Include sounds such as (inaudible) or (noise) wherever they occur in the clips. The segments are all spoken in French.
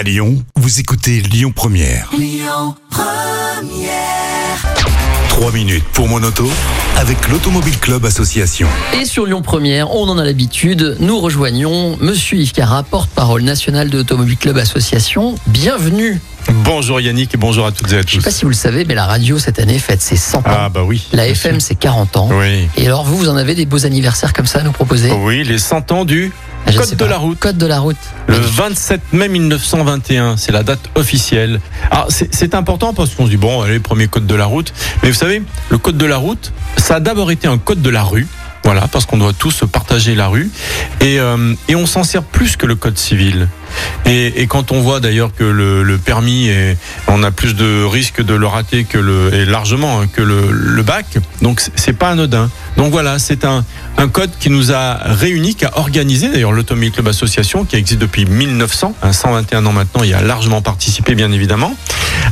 À Lyon, vous écoutez Lyon Première. 3 minutes pour mon auto avec l'Automobile Club Association. Et sur Lyon Première, on en a l'habitude, nous rejoignons Monsieur Yves Cara, porte-parole national de l'Automobile Club Association. Bienvenue. Bonjour Yannick et bonjour à toutes et à Je sais tous. pas si vous le savez, mais la radio cette année fête ses 100 ans. Ah bah oui. la FM c'est 40 ans. Oui. Et alors vous, vous en avez des beaux anniversaires comme ça à nous proposer? Oui, les 100 ans du Ah, Code de la route. Code de la route. Le Magnifique. 27 mai 1921, c'est la date officielle. Alors c'est important parce qu'on se dit bon, allez, premier code de la route. Mais vous savez, le code de la route, ça a d'abord été un code de la rue. Voilà, parce qu'on doit tous partager la rue. Et, euh, et on s'en sert plus que le code civil. Et, et quand on voit d'ailleurs que le, le permis, est, on a plus de risques de le rater que le, et largement hein, que le, le bac, donc c'est pas anodin. Donc voilà, c'est un, code qui nous a réunis, qui a organisé d'ailleurs l'Automobile Club Association, qui existe depuis 1900, hein, 121 ans maintenant, il a largement participé bien évidemment.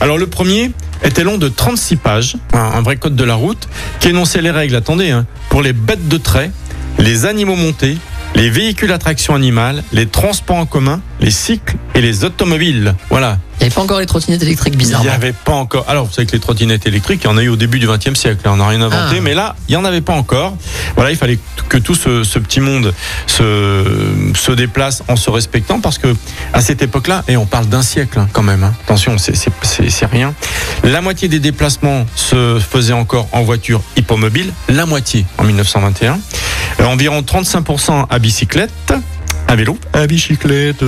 Alors le premier était long de 36 pages, un, un vrai code de la route, qui énonçait les règles, attendez, hein, pour les bêtes de trait, les animaux montés, les véhicules à traction animale, les transports en commun, les cycles et les automobiles. Voilà. Il n'y avait pas encore les trottinettes électriques Il n'y avait pas encore. Alors, vous savez que les trottinettes électriques, il y en a eu au début du XXe siècle. hein, On n'a rien inventé, Ah. mais là, il n'y en avait pas encore. Voilà, il fallait que tout ce, ce petit monde se, se déplace en se respectant parce que à cette époque-là, et on parle d'un siècle hein, quand même. hein, attention, c'est rien. La moitié des déplacements se faisaient encore en voiture hippomobile, la moitié en 1921. Euh, environ 35% à bicyclette. À vélo, à bicyclette,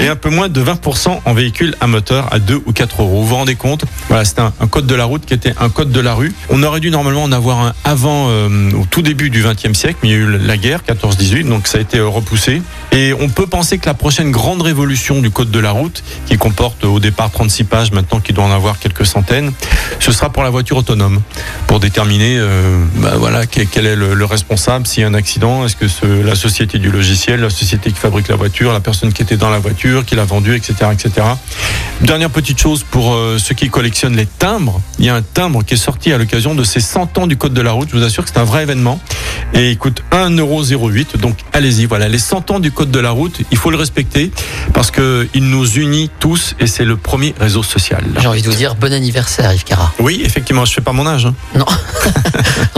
et un peu moins de 20% en véhicule à moteur à 2 ou 4 euros. Vous vous rendez compte Voilà, c'était un, un code de la route qui était un code de la rue. On aurait dû normalement en avoir un avant, euh, au tout début du XXe siècle, mais il y a eu la guerre, 14-18, donc ça a été euh, repoussé. Et on peut penser que la prochaine grande révolution du code de la route, qui comporte au départ 36 pages, maintenant qu'il doit en avoir quelques centaines, ce sera pour la voiture autonome, pour déterminer euh, bah, voilà, quel, quel est le, le responsable s'il y a un accident, est-ce que ce- la société du logiciel, la société qui fabrique la voiture, la personne qui était dans la voiture, qui l'a vendue, etc., etc. Dernière petite chose pour euh, ceux qui collectionnent les timbres, il y a un timbre qui est sorti à l'occasion de ces 100 ans du code de la route, je vous assure que c'est un vrai événement, et il coûte 1,08€, donc allez-y, voilà, les 100 ans du code de la route, il faut le respecter, parce que il nous unit tous, et c'est le premier réseau social. J'ai envie de vous dire bon anniversaire Yves Cara. Oui, effectivement, je fais pas mon âge. hein. Non, on (laughs)